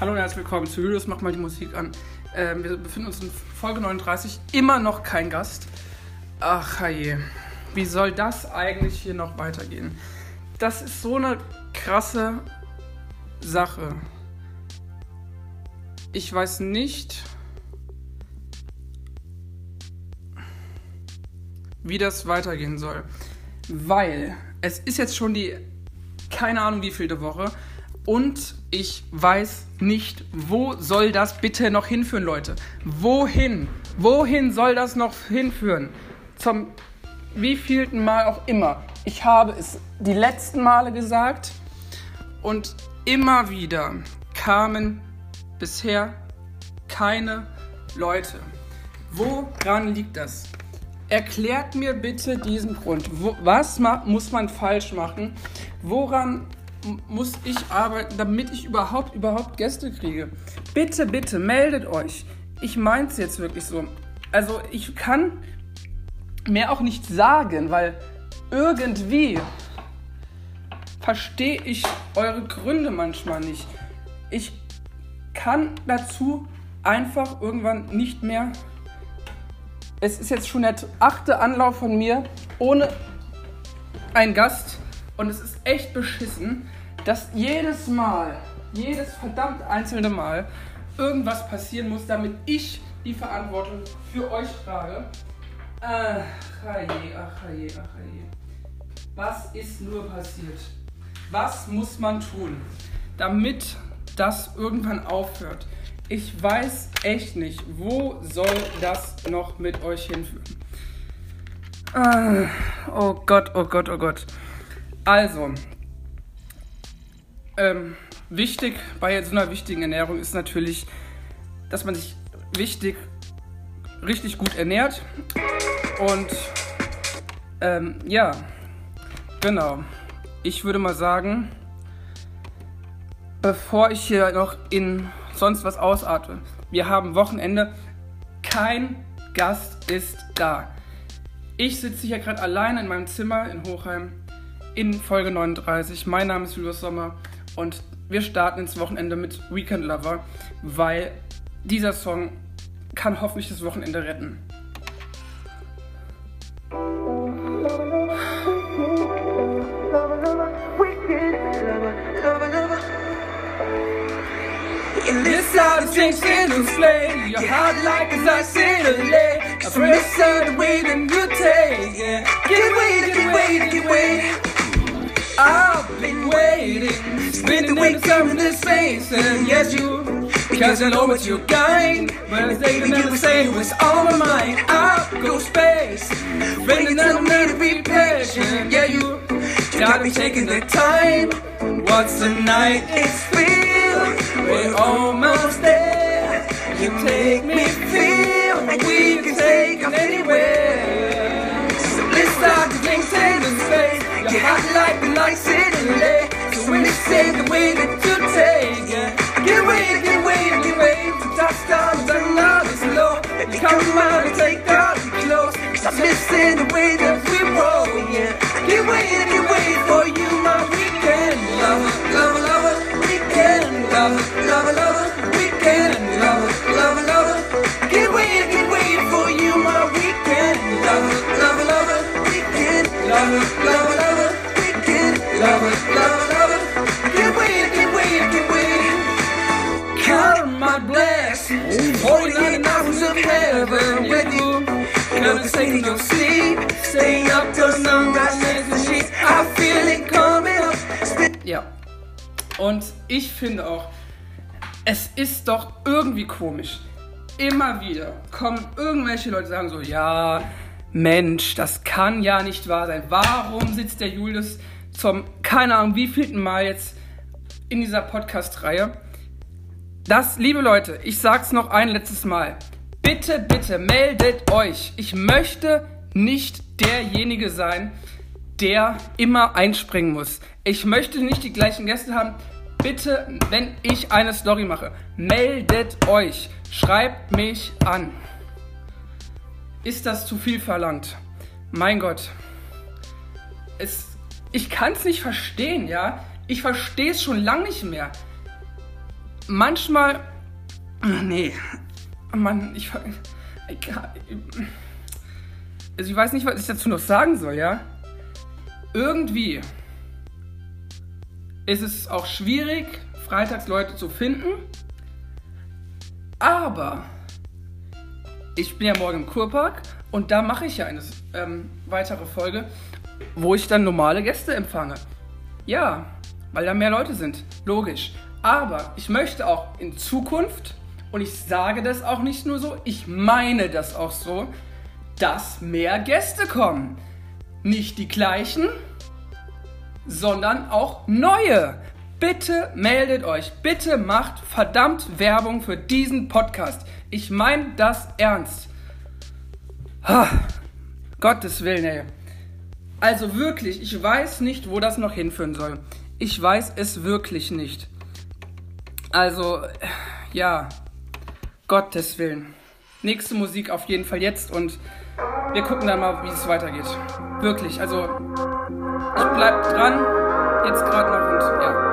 Hallo und herzlich willkommen zu Julius, mach mal die Musik an. Ähm, wir befinden uns in Folge 39, immer noch kein Gast. Ach je, wie soll das eigentlich hier noch weitergehen? Das ist so eine krasse Sache. Ich weiß nicht, wie das weitergehen soll. Weil es ist jetzt schon die, keine Ahnung wie vielte Woche und ich weiß nicht, wo soll das bitte noch hinführen, Leute? Wohin? Wohin soll das noch hinführen? Zum wievielten Mal auch immer. Ich habe es die letzten Male gesagt und immer wieder kamen bisher keine Leute. Woran liegt das? Erklärt mir bitte diesen Grund. Wo, was muss man falsch machen? Woran muss ich arbeiten, damit ich überhaupt, überhaupt Gäste kriege. Bitte, bitte, meldet euch. Ich meins jetzt wirklich so. Also ich kann mehr auch nicht sagen, weil irgendwie verstehe ich eure Gründe manchmal nicht. Ich kann dazu einfach irgendwann nicht mehr. Es ist jetzt schon der achte Anlauf von mir ohne einen Gast und es ist echt beschissen, dass jedes Mal, jedes verdammt einzelne Mal irgendwas passieren muss, damit ich die Verantwortung für euch trage. Ach, je, ach, je, ach, je. Was ist nur passiert? Was muss man tun, damit das irgendwann aufhört? Ich weiß echt nicht, wo soll das noch mit euch hinführen? Ah, oh Gott, oh Gott, oh Gott. Also, ähm, wichtig bei so einer wichtigen Ernährung ist natürlich, dass man sich wichtig, richtig gut ernährt. Und ähm, ja, genau. Ich würde mal sagen, bevor ich hier noch in sonst was ausatme, wir haben Wochenende, kein Gast ist da. Ich sitze hier gerade allein in meinem Zimmer in Hochheim in Folge 39. Mein Name ist Julius Sommer und wir starten ins Wochenende mit Weekend Lover, weil dieser Song kann hoffentlich das Wochenende retten. In this out of things in. I've been waiting, spending the week in this space, and yes, you, because I know what you're kind. But I think you never say what's on my mind. I'll go space, waiting on me to be patient. Yeah, you gotta be taking the time. What's the night? It's real, we're almost there. Like the in LA. So when they say the way that you take it, get away, get away, get away. To touchdowns and love is low. You come around and take off your clothes. Stop missing the way that we roll, yeah. Get away, get away for you, my weekend lover, lover, lover, weekend lover, lover, lover, weekend lover, lover, lover. Get away, get away for you, my weekend lover, lover, lover, weekend lover ich finde auch, es ist doch irgendwie komisch. Immer wieder kommen irgendwelche Leute sagen so, ja, Mensch, das kann ja nicht wahr sein. Warum sitzt der Julius zum, keine Ahnung, wievielten Mal jetzt in dieser Podcast-Reihe. Das, liebe Leute, ich sag's noch ein letztes Mal. Bitte, bitte meldet euch. Ich möchte nicht derjenige sein, der immer einspringen muss. Ich möchte nicht die gleichen Gäste haben. Bitte, wenn ich eine Story mache, meldet euch. Schreibt mich an. Ist das zu viel verlangt? Mein Gott. Es ich kann es nicht verstehen, ja. Ich verstehe es schon lange nicht mehr. manchmal. Nee. Mann, ich. also ich weiß nicht, was ich dazu noch sagen soll, ja? Irgendwie ist es auch schwierig, Freitagsleute zu finden. Aber ich bin ja morgen im Kurpark und da mache ich ja eine ähm, weitere Folge, wo ich dann normale Gäste empfange. Ja, weil da mehr Leute sind. Logisch. Aber ich möchte auch in Zukunft, und ich sage das auch nicht nur so, ich meine das auch so, dass mehr Gäste kommen. Nicht die gleichen, sondern auch neue. Bitte meldet euch, bitte macht verdammt Werbung für diesen Podcast. Ich meine das ernst. Ha, Gottes Willen, ey. Also wirklich, ich weiß nicht, wo das noch hinführen soll. Ich weiß es wirklich nicht. Also, ja, Gottes Willen. Nächste Musik auf jeden Fall jetzt und wir gucken dann mal, wie es weitergeht. Wirklich, also ich bleib dran, jetzt gerade noch und ja.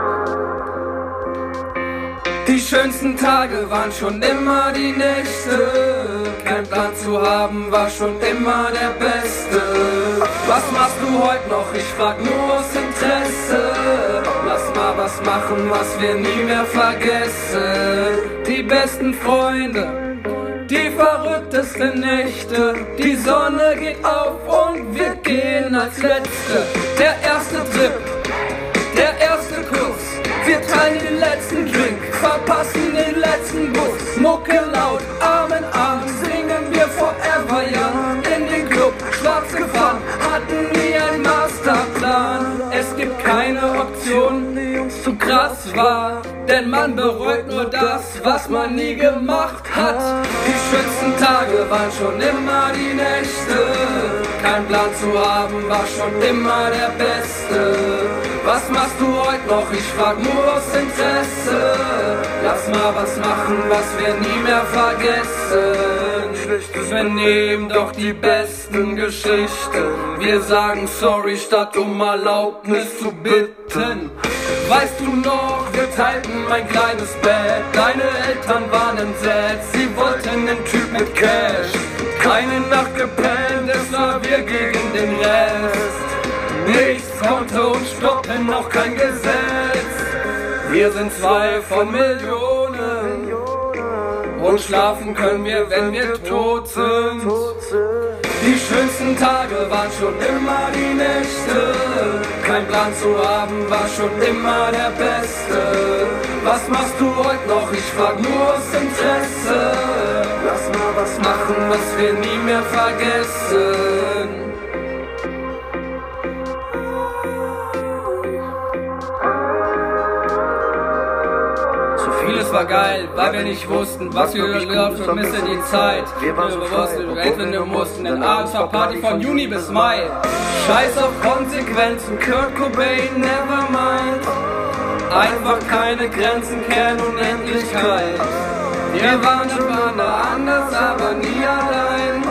Die schönsten Tage waren schon immer die Nächte. Kein Plan zu haben war schon immer der Beste. Was machst du heute noch? Ich frag nur aus Interesse. Lass mal was machen, was wir nie mehr vergessen. Die besten Freunde. Die verrücktesten Nächte, die Sonne geht auf und wir gehen als Letzte. Der erste Trip, der erste Kuss, wir teilen den letzten Drink, verpassen den letzten Bus. Mucke laut, Arm in Arm, singen wir Forever Young. In den Club, schwarz gefahren, hatten nie einen Masterplan. Es gibt keine Option, die uns zu krass war. Denn man bereut nur das, was man nie gemacht hat. Die schönsten Tage waren schon immer die Nächte. Kein Plan zu haben war schon immer der Beste. Was machst du heute noch? Ich frag nur aus Interesse. Lass mal was machen, was wir nie mehr vergessen. Wir nehmen doch die besten Geschichten. Wir sagen sorry statt um Erlaubnis zu bitten. Weißt du noch, wir teilten mein kleines Bett. Deine Eltern waren entsetzt, sie wollten den Typ mit Cash. Keine Nacht gepennt, es war wir gegen den Rest. Nichts konnte uns stoppen, auch kein Gesetz. Wir sind zwei von Millionen. Und schlafen können wir, wenn wir tot sind. Die schönsten Tage waren schon immer die Nächte. Kein Plan zu haben war schon immer der Beste. Was machst du heute noch? Ich frag nur aus Interesse. Lass mal was machen, was wir nie mehr vergessen. Vieles war geil, weil wir nicht wussten, was wir hören, vermisse die Zeit. Wir wussten, wenn wir mussten, denn abends war Party von Juni bis Mai. Scheiß auf Konsequenzen, Kurt Cobain, never mind. Einfach keine Grenzen, kennen Unendlichkeit. Wir waren schon anders, aber nie allein.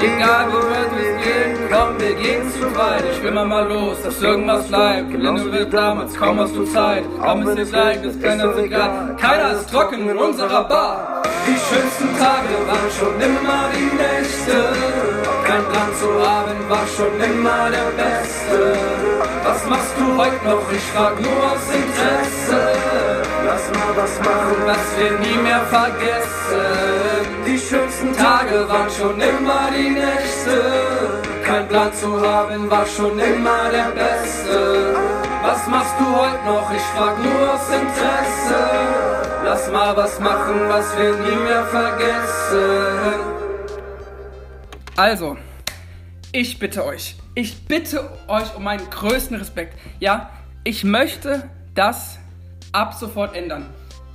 Egal wo wir gehen, komm, wir gehen zu weit. Ich will mal mal los, dass irgendwas bleibt. Gelinde wird damals, kaum hast du Zeit. Komm, ist dir gleich, ist keiner so egal. Keiner ist trocken in unserer Bar. Die schönsten Tage waren schon immer die Nächte. Kein Plan zu haben war schon immer der Beste. Was machst du heute noch? Ich frag nur aus Interesse. Lass mal was machen, was wir nie mehr vergessen. Die schönsten Tage waren schon immer die Nächte. Kein Plan zu haben war schon immer der Beste. Was machst du heute noch? Ich frag nur aus Interesse. Lass mal was machen, was wir nie mehr vergessen. Also, ich bitte euch, ich bitte euch um meinen größten Respekt. Ja, ich möchte das ab sofort ändern.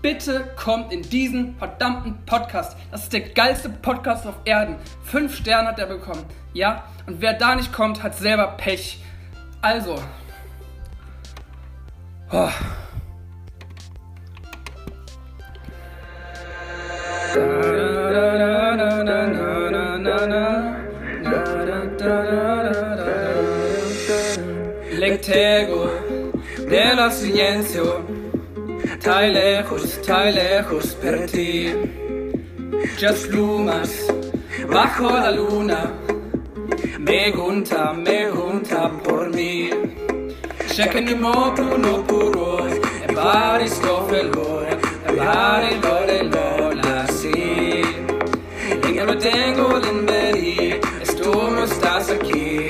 Bitte kommt in diesen verdammten Podcast. Das ist der geilste Podcast auf Erden. Fünf Sterne hat er bekommen. Ja? Und wer da nicht kommt, hat selber Pech. Also. Oh. Legtego della silenzio Está lejos, está lejos para ti. Just plumas bajo la luna. Pregunta, pregunta por mí. Ya que ni moto no pudo, everybody stop el boy, everybody lord el bola, sí. Yo no tengo el Esto no estás aquí.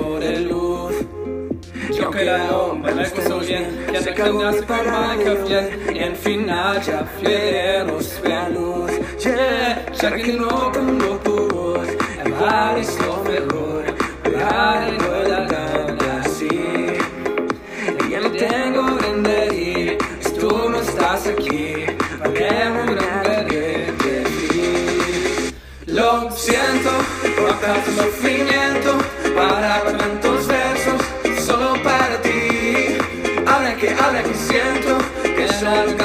cagones para que en fin haya fieros veanos. Yeah, ya que no cambió tu voz, el bar es lo mejor, pero no el alcalde así. Ya no tengo donde ir, si tú no estás aquí, porque me enamoré de ti. Lo siento, por acá tu sufrimiento, para tantos versos, solo para ti que habla que siento que yo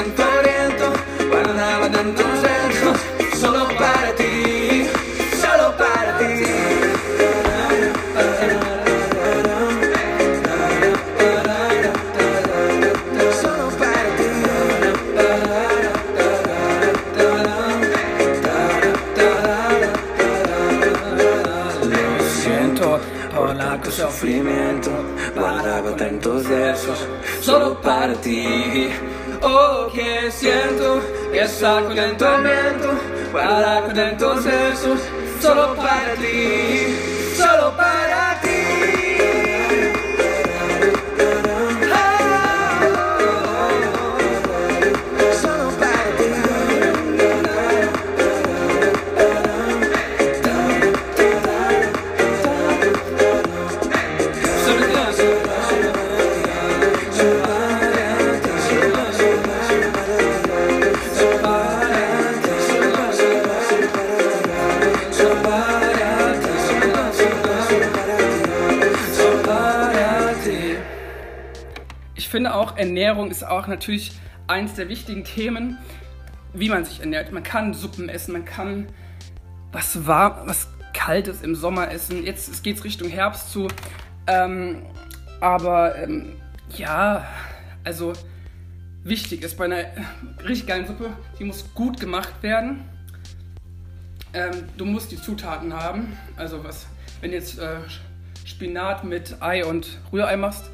que siento que saco el viento, guardaba tantos versos solo para ti, Ernährung ist auch natürlich eines der wichtigen Themen, wie man sich ernährt. Man kann Suppen essen, man kann was warm, was Kaltes im Sommer essen. Jetzt geht es Richtung Herbst zu. Ähm, aber ähm, ja, also wichtig ist bei einer richtig geilen Suppe, die muss gut gemacht werden. Ähm, du musst die Zutaten haben. Also was, wenn du jetzt äh, Spinat mit Ei und Rührei machst,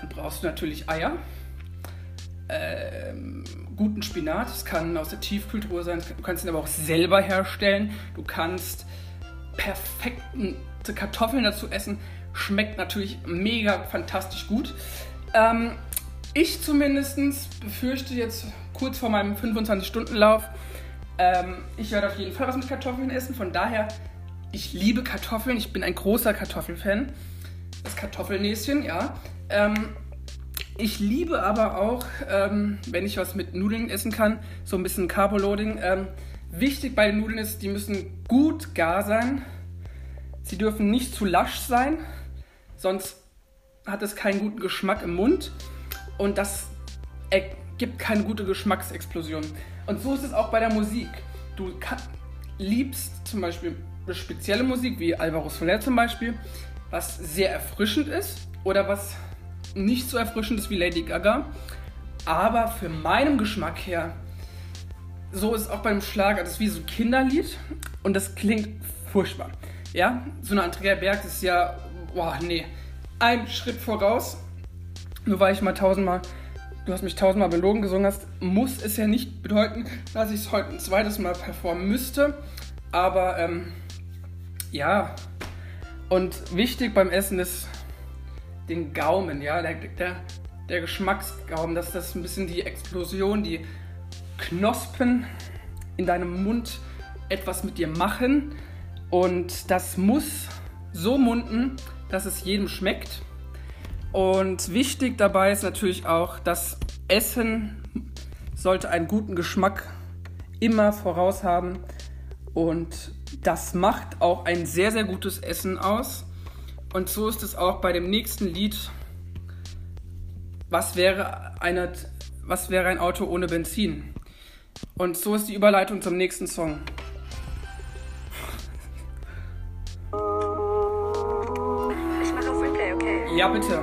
dann brauchst du natürlich Eier. Ähm, guten Spinat, das kann aus der Tiefkühltruhe sein, du kannst ihn aber auch selber herstellen. Du kannst perfekte Kartoffeln dazu essen, schmeckt natürlich mega fantastisch gut. Ähm, ich zumindest befürchte jetzt kurz vor meinem 25-Stunden-Lauf, ähm, ich werde auf jeden Fall was mit Kartoffeln essen. Von daher, ich liebe Kartoffeln, ich bin ein großer Kartoffelfan. Das Kartoffelnäschen, ja. Ähm, ich liebe aber auch, ähm, wenn ich was mit Nudeln essen kann, so ein bisschen Carboloading. Ähm, wichtig bei den Nudeln ist, die müssen gut gar sein. Sie dürfen nicht zu lasch sein, sonst hat es keinen guten Geschmack im Mund und das ergibt keine gute Geschmacksexplosion. Und so ist es auch bei der Musik. Du liebst zum Beispiel spezielle Musik, wie Alvaro Soler zum Beispiel, was sehr erfrischend ist oder was nicht so erfrischend ist wie Lady Gaga. Aber für meinen Geschmack her, so ist es auch beim Schlager, das ist wie so ein Kinderlied und das klingt furchtbar. Ja, so eine Andrea Berg ist ja, boah, nee, ein Schritt voraus. Nur weil ich mal tausendmal, du hast mich tausendmal belogen gesungen hast, muss es ja nicht bedeuten, dass ich es heute ein zweites Mal performen müsste. Aber ähm, ja, und wichtig beim Essen ist den Gaumen, ja, der, der, Geschmacksgaumen, dass das ein bisschen die Explosion, die Knospen in deinem Mund etwas mit dir machen. Und das muss so munden, dass es jedem schmeckt. Und wichtig dabei ist natürlich auch, dass Essen sollte einen guten Geschmack immer voraus haben. Und das macht auch ein sehr, sehr gutes Essen aus. Und so ist es auch bei dem nächsten Lied. Was wäre, eine, was wäre ein Auto ohne Benzin? Und so ist die Überleitung zum nächsten Song. Ich mache auf Replay, okay? Ja, bitte.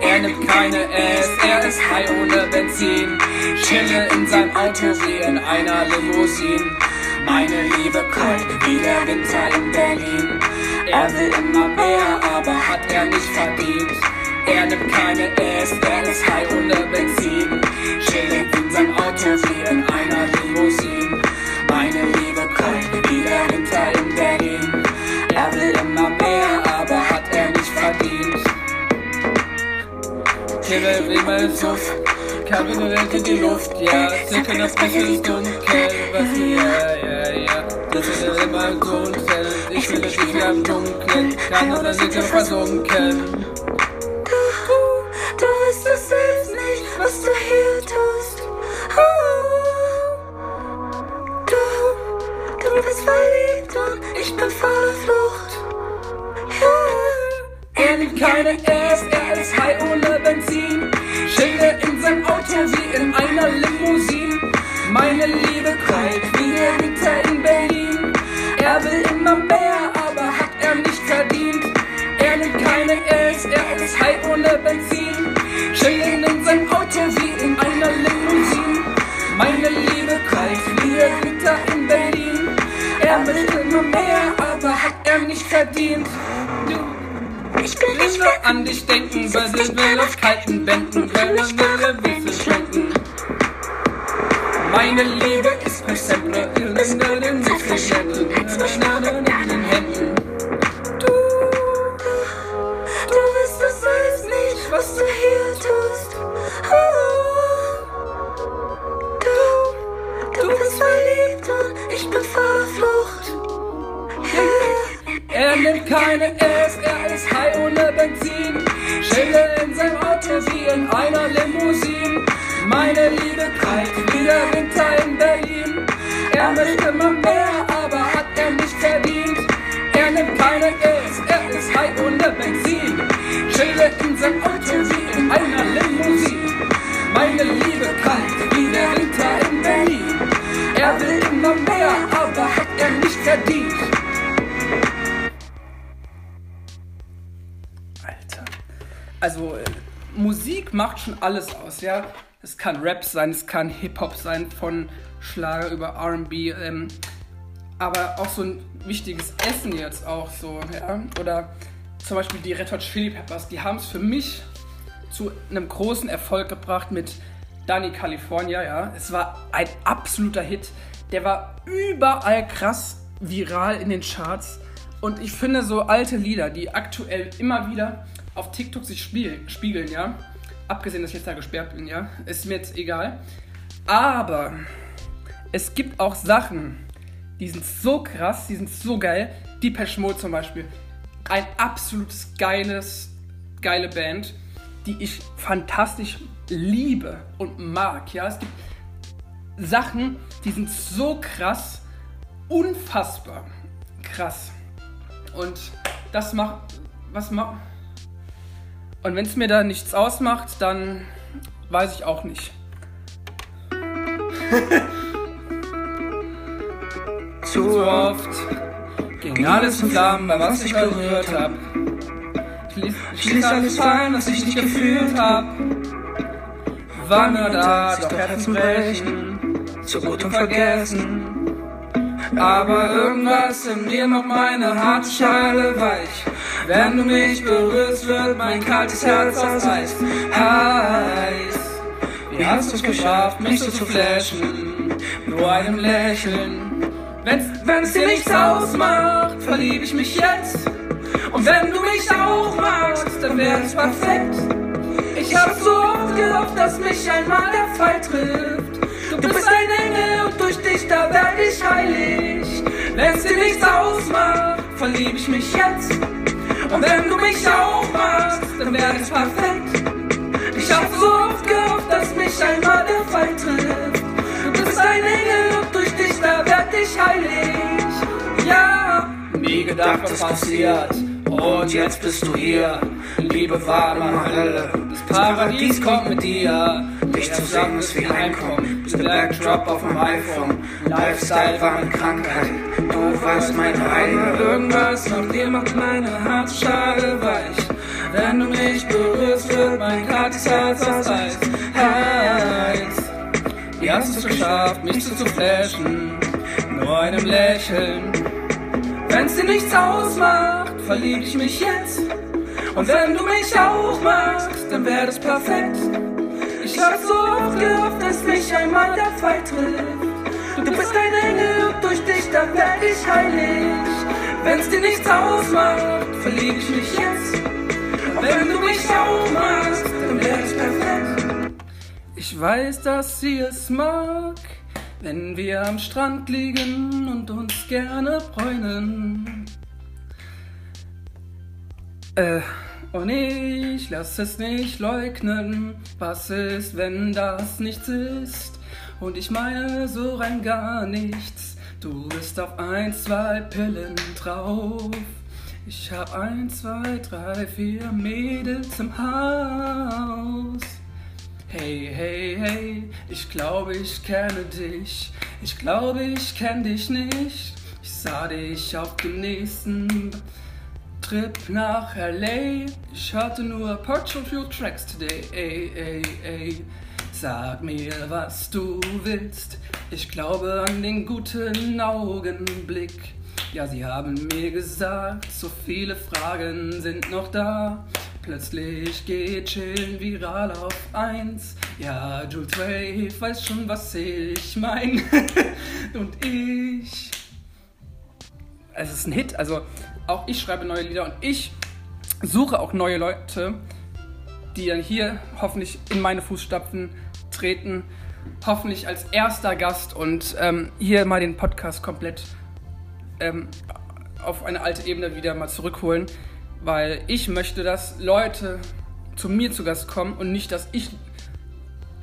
Er nimmt keine S, er ist high ohne Benzin. Chille in seinem Auto wie in einer Limousine. Meine Liebe kalt wie der Winter in Berlin. Er will immer mehr, aber hat er nicht verdient. Er nimmt keine S, er ist high ohne Benzin. Chillt in seinem Auto wie in einer Limousine. Meine Liebe kalt wie der Winter in Berlin. Er will immer mehr, aber hat er nicht verdient. Himmel, Himmel, Suff, Kabine Welt in die Luft, ja, circa das bisschen ist dunkel, was hier, ja, ja, das ist ich will nicht mehr im Dunkeln, kann oder sind wir versunken. Du, du weißt es selbst nicht, was du hier tust. Oh, du, du bist verliebt und ich bin voller Flucht. Ja. Er nimmt keine S, er ist high ohne Benzin. Verdient. Ich will nicht nur an dich denken, sie will auf kalten Wänden, man will Witze schwenken. Meine Liebe ist per Sempre in den Wickelschänden, in den Händen. Nimmt keine S, er ist high ohne Benzin. Schille in seinem Auto wie in einer Limousine. Meine Liebe kalt wie der Winter in Berlin. Er möchte immer mehr, aber hat er nicht verdient. Er nimmt keine S, er ist high ohne Benzin. Schille in seinem Auto wie schon alles aus, ja. Es kann Rap sein, es kann Hip-Hop sein, von Schlager über RB, ähm, aber auch so ein wichtiges Essen jetzt auch so, ja. Oder zum Beispiel die Red Hot Chili Peppers, die haben es für mich zu einem großen Erfolg gebracht mit Danny California, ja. Es war ein absoluter Hit. Der war überall krass viral in den Charts. Und ich finde so alte Lieder, die aktuell immer wieder auf TikTok sich spiegeln, ja. Abgesehen, dass ich jetzt da gesperrt bin, ja. Ist mir jetzt egal. Aber es gibt auch Sachen, die sind so krass, die sind so geil. Depeche Mode zum Beispiel. Ein absolutes geiles, geile Band, die ich fantastisch liebe und mag. Ja, es gibt Sachen, die sind so krass, unfassbar krass. Und das macht, was macht. Und wenn es mir da nichts ausmacht, dann weiß ich auch nicht. Zu oft ging alles in Flammen, bei was ich berührt hab. Ich ließ, alles fallen, was ich nicht gefühlt hab. War nur da, doch Herzen brechen, zu gut und vergessen. Aber irgendwas in mir macht meine harte Schale weich. Wenn du mich berührst, wird mein kaltes Herz aus Eis heiß. Wie hast du's geschafft, mich so zu flashen? Nur einem Lächeln. Wenn es dir nichts ausmacht, verlieb ich mich jetzt. Und wenn du mich auch magst, dann wäre es perfekt. Ich hab so oft gehofft, dass mich einmal der Fall trifft. Du bist ein Engel und durch dich, da werd ich heilig. Wenn's dir nichts ausmacht, verlieb ich mich jetzt. Und wenn du mich auch magst, dann wäre es perfekt. Ich hab so oft gehofft, dass mich einmal der Fall trifft. Du bist ein Engel und durch dich, da werd ich heilig. Ja, nie gedacht, was passiert. Und jetzt bist du hier. Liebe war immer Hölle. Das Paradies kommt mit dir. Dich zu sagen ist wie Heimkommen. Bist der Backdrop auf dem iPhone. Lifestyle war eine Krankheit. Du warst mein Heim. Irgendwas auf dir macht meine Herzschale weich. Wenn du mich berührst, wird mein kaltes Herz aus Eis. Heiß. Wie hast es geschafft, mich zu, zu flashen? Nur einem Lächeln. Wenn's dir nichts ausmacht, verlieb ich mich jetzt. Und wenn du mich auch magst, dann wär das perfekt. Ich hab so oft gehofft, dass mich einmal der Fall trifft. Du bist ein Engel und durch dich, dann werd ich heilig. Wenn's dir nichts ausmacht, verlieb ich mich jetzt. Wenn du mich auch magst, dann wär das perfekt. Ich weiß, dass sie es mag, wenn wir am Strand liegen und uns gerne bräunen. Äh, und ich lass es nicht leugnen. Was ist, wenn das nichts ist? Und ich meine so rein gar nichts. Du bist auf ein, zwei Pillen drauf. Ich hab ein, zwei, drei, vier Mädels im Haus. Hey, hey, hey, ich glaube, ich kenne dich. Ich glaube, ich kenne dich nicht. Ich sah dich auf dem nächsten Trip nach LA. Ich hörte nur Partial Few Tracks today. Ey, ey, ey. Sag mir, was du willst. Ich glaube an den guten Augenblick. Ja, sie haben mir gesagt, so viele Fragen sind noch da. Plötzlich geht Chillen viral auf eins. Ja, Jules Wave weiß schon, was ich mein. Und ich. Es ist ein Hit, also auch ich schreibe neue Lieder und ich suche auch neue Leute, die dann hier hoffentlich in meine Fußstapfen treten. Hoffentlich als erster Gast und ähm, hier mal den Podcast komplett ähm, auf eine alte Ebene wieder mal zurückholen, weil ich möchte, dass Leute zu mir zu Gast kommen und nicht, dass ich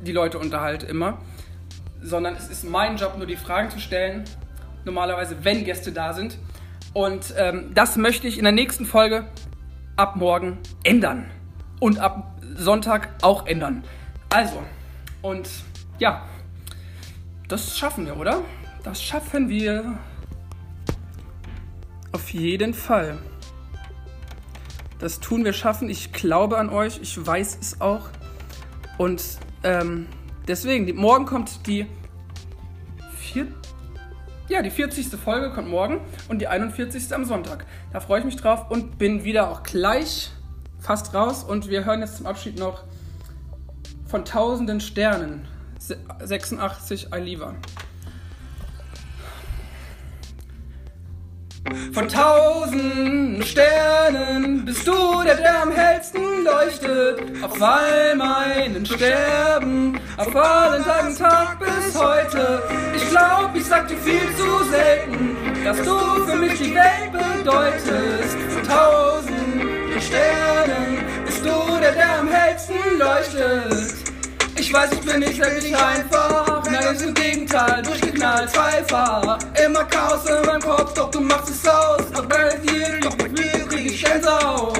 die Leute unterhalte immer, sondern es ist mein Job, nur die Fragen zu stellen, normalerweise, wenn Gäste da sind. Und ähm, das möchte ich in der nächsten Folge ab morgen ändern und ab Sonntag auch ändern. Also, und ja, das schaffen wir, oder? Das schaffen wir. Auf jeden Fall. Das tun wir schaffen. Ich glaube an euch. Ich weiß es auch. Und ähm, deswegen, morgen kommt die vier, ja, die 40. Folge kommt morgen und die 41. am Sonntag. Da freue ich mich drauf und bin wieder auch gleich fast raus. Und wir hören jetzt zum Abschied noch von tausenden Sternen. 86 Aliva. Von tausend Sternen bist du der, der am hellsten leuchtet. Auf all meinen Sterben, auf allen Tagen, Tag bis heute. Ich glaub, ich sag dir viel zu selten, dass du für mich die Welt bedeutest. Von tausend Sternen bist du der, der am hellsten leuchtet. Ich weiß, ich bin nicht wirklich einfach. Ist im Gegenteil, durchgeknallt, zweifach. Immer Chaos in meinem Kopf, doch du machst es aus. Doch bei dir, doch mit mir krieg ich Gänsehaut.